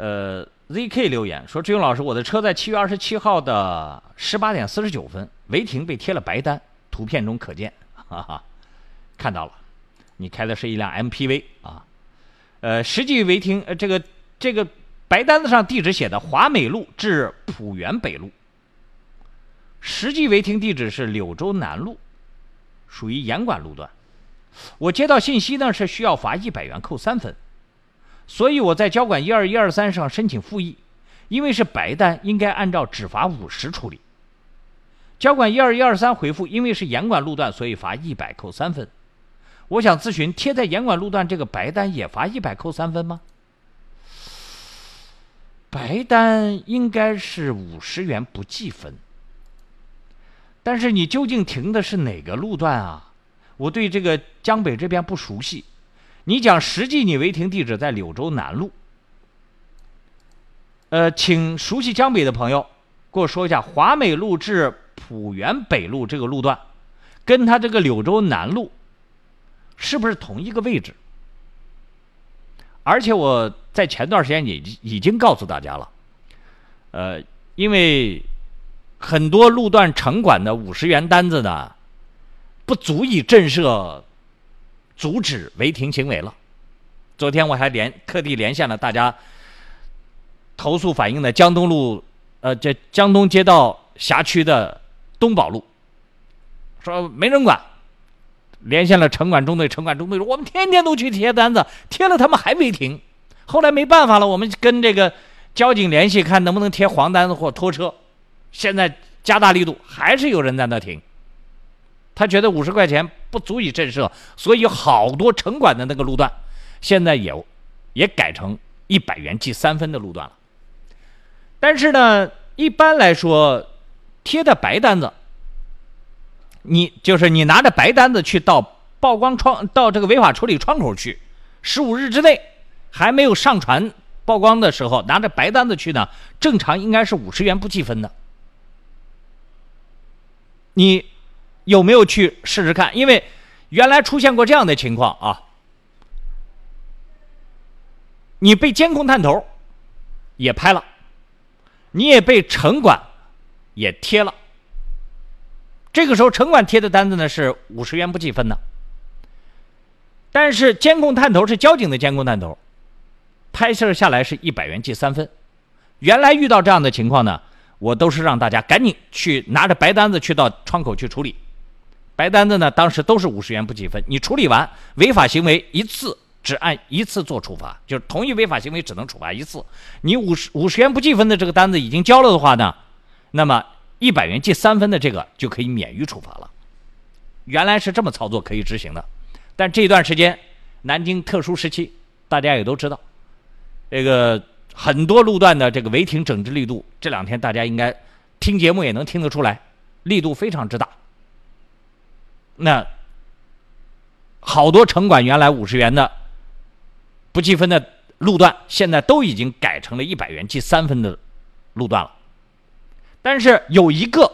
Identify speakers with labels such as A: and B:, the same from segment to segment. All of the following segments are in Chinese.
A: 呃，ZK 留言说：“志勇老师，我的车在七月二十七号的十八点四十九分违停被贴了白单，图片中可见。”哈哈，看到了，你开的是一辆 MPV 啊。呃，实际违停，呃，这个这个白单子上地址写的华美路至浦园北路，实际违停地址是柳州南路，属于严管路段。我接到信息呢是需要罚一百元，扣三分，所以我在交管一二一二三上申请复议，因为是白单，应该按照只罚五十处理。交管一二一二三回复，因为是严管路段，所以罚一百，扣三分。我想咨询，贴在严管路段这个白单也罚一百扣三分吗？白单应该是五十元不计分，但是你究竟停的是哪个路段啊？我对这个江北这边不熟悉。你讲实际你违停地址在柳州南路，呃，请熟悉江北的朋友给我说一下华美路至浦园北路这个路段，跟他这个柳州南路。是不是同一个位置？而且我在前段时间已经已经告诉大家了，呃，因为很多路段城管的五十元单子呢，不足以震慑阻止违停行为了。昨天我还连特地连线了大家投诉反映的江东路，呃，这江东街道辖区的东宝路，说没人管。连线了城管中队，城管中队说：“我们天天都去贴单子，贴了他们还没停。后来没办法了，我们跟这个交警联系，看能不能贴黄单子或拖车。现在加大力度，还是有人在那停。他觉得五十块钱不足以震慑，所以好多城管的那个路段，现在也也改成一百元记三分的路段了。但是呢，一般来说，贴的白单子。”你就是你拿着白单子去到曝光窗到这个违法处理窗口去，十五日之内还没有上传曝光的时候，拿着白单子去呢，正常应该是五十元不计分的。你有没有去试试看？因为原来出现过这样的情况啊，你被监控探头也拍了，你也被城管也贴了。这个时候，城管贴的单子呢是五十元不计分的，但是监控探头是交警的监控探头，拍摄下来是一百元记三分。原来遇到这样的情况呢，我都是让大家赶紧去拿着白单子去到窗口去处理。白单子呢，当时都是五十元不计分，你处理完违法行为一次只按一次做处罚，就是同一违法行为只能处罚一次。你五十五十元不计分的这个单子已经交了的话呢，那么。一百元记三分的这个就可以免于处罚了，原来是这么操作可以执行的，但这一段时间南京特殊时期，大家也都知道，这个很多路段的这个违停整治力度，这两天大家应该听节目也能听得出来，力度非常之大。那好多城管原来五十元的不计分的路段，现在都已经改成了一百元记三分的路段了。但是有一个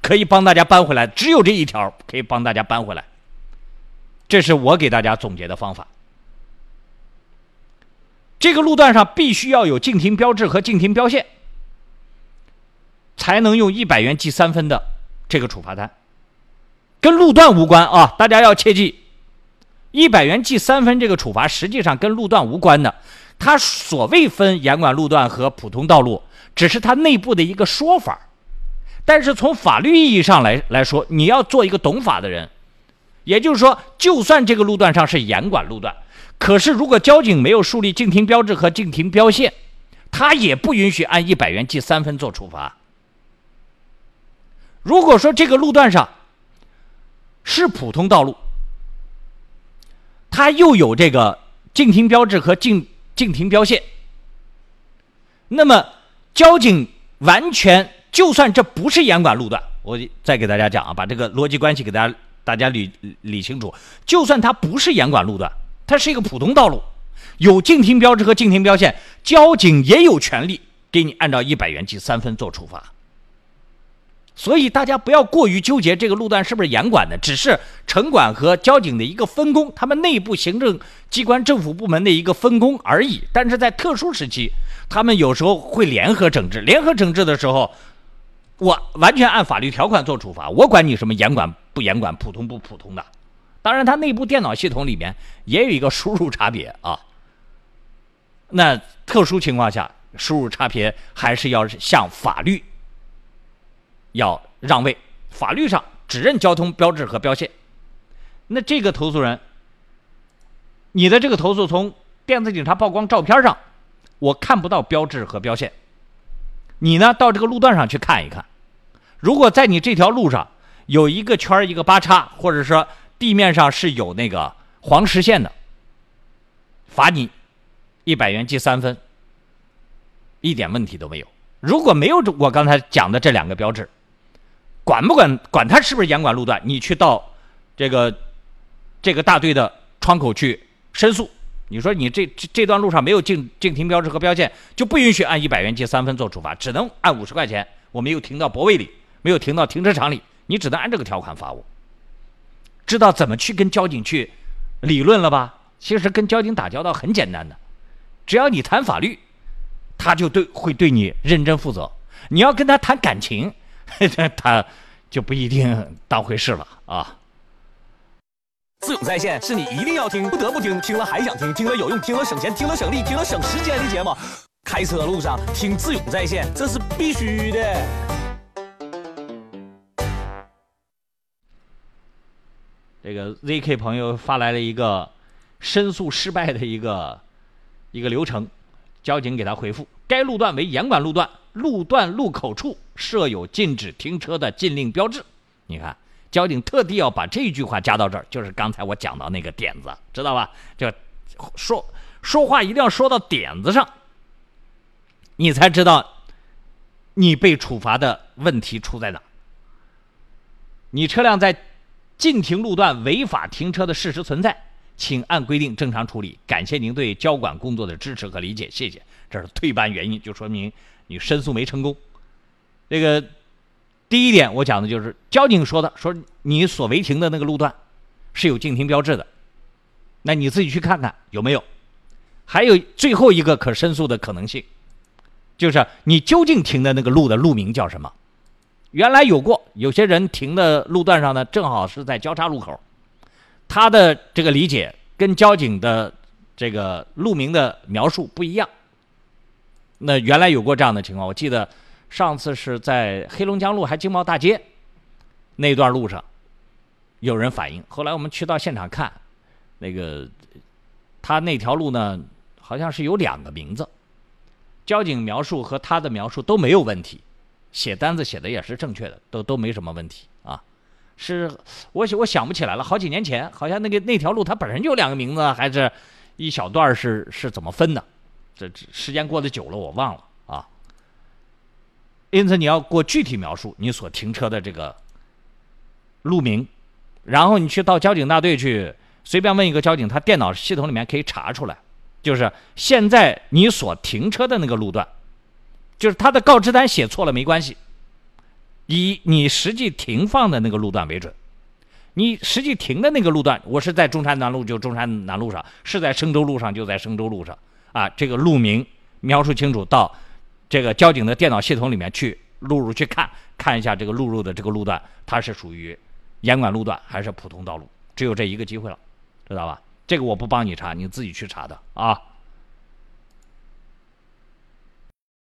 A: 可以帮大家搬回来，只有这一条可以帮大家搬回来。这是我给大家总结的方法。这个路段上必须要有禁停标志和禁停标线，才能用一百元记三分的这个处罚单，跟路段无关啊！大家要切记，一百元记三分这个处罚实际上跟路段无关的。它所谓分严管路段和普通道路。只是它内部的一个说法，但是从法律意义上来来说，你要做一个懂法的人，也就是说，就算这个路段上是严管路段，可是如果交警没有树立禁停标志和禁停标线，他也不允许按一百元记三分做处罚。如果说这个路段上是普通道路，它又有这个禁停标志和禁禁停标线，那么。交警完全，就算这不是严管路段，我再给大家讲啊，把这个逻辑关系给大家大家理理清楚。就算它不是严管路段，它是一个普通道路，有禁停标志和禁停标线，交警也有权利给你按照一百元记三分做处罚。所以大家不要过于纠结这个路段是不是严管的，只是城管和交警的一个分工，他们内部行政机关、政府部门的一个分工而已。但是在特殊时期，他们有时候会联合整治。联合整治的时候，我完全按法律条款做处罚，我管你什么严管不严管、普通不普通的。当然，它内部电脑系统里面也有一个输入差别啊。那特殊情况下，输入差别还是要向法律。要让位，法律上只认交通标志和标线。那这个投诉人，你的这个投诉从电子警察曝光照片上，我看不到标志和标线。你呢，到这个路段上去看一看。如果在你这条路上有一个圈一个八叉，或者说地面上是有那个黄实线的，罚你一百元记三分，一点问题都没有。如果没有我刚才讲的这两个标志，管不管管他是不是严管路段？你去到这个这个大队的窗口去申诉。你说你这这这段路上没有禁禁停标志和标线，就不允许按一百元记三分做处罚，只能按五十块钱。我没有停到泊位里，没有停到停车场里，你只能按这个条款罚我。知道怎么去跟交警去理论了吧？其实跟交警打交道很简单的，只要你谈法律，他就对会对你认真负责。你要跟他谈感情。他就不一定当回事了啊！
B: 自勇在线是你一定要听、不得不听、听了还想听、听了有用、听了省钱、听了省力、听了省时间的节目。开车路上听自勇在线，这是必须的。
A: 这个 ZK 朋友发来了一个申诉失败的一个一个流程，交警给他回复：该路段为严管路段。路段路口处设有禁止停车的禁令标志。你看，交警特地要把这句话加到这儿，就是刚才我讲到那个点子，知道吧？就说说话一定要说到点子上，你才知道你被处罚的问题出在哪。你车辆在禁停路段违法停车的事实存在，请按规定正常处理。感谢您对交管工作的支持和理解，谢谢。这是退班原因，就说明。你申诉没成功，这个第一点我讲的就是交警说的，说你所违停的那个路段是有禁停标志的，那你自己去看看有没有。还有最后一个可申诉的可能性，就是你究竟停的那个路的路名叫什么？原来有过，有些人停的路段上呢，正好是在交叉路口，他的这个理解跟交警的这个路名的描述不一样。那原来有过这样的情况，我记得上次是在黑龙江路还经贸大街那段路上有人反映，后来我们去到现场看，那个他那条路呢好像是有两个名字，交警描述和他的描述都没有问题，写单子写的也是正确的，都都没什么问题啊。是我我想不起来了，好几年前好像那个那条路它本身就有两个名字，还是一小段是是怎么分的？这时间过得久了，我忘了啊。因此，你要过具体描述你所停车的这个路名，然后你去到交警大队去，随便问一个交警，他电脑系统里面可以查出来，就是现在你所停车的那个路段，就是他的告知单写错了没关系，以你实际停放的那个路段为准。你实际停的那个路段，我是在中山南路，就中山南路上；是在生州路上，就在生州路上。啊，这个路名描述清楚，到这个交警的电脑系统里面去录入去看，看一下这个录入的这个路段，它是属于严管路段还是普通道路？只有这一个机会了，知道吧？这个我不帮你查，你自己去查的啊。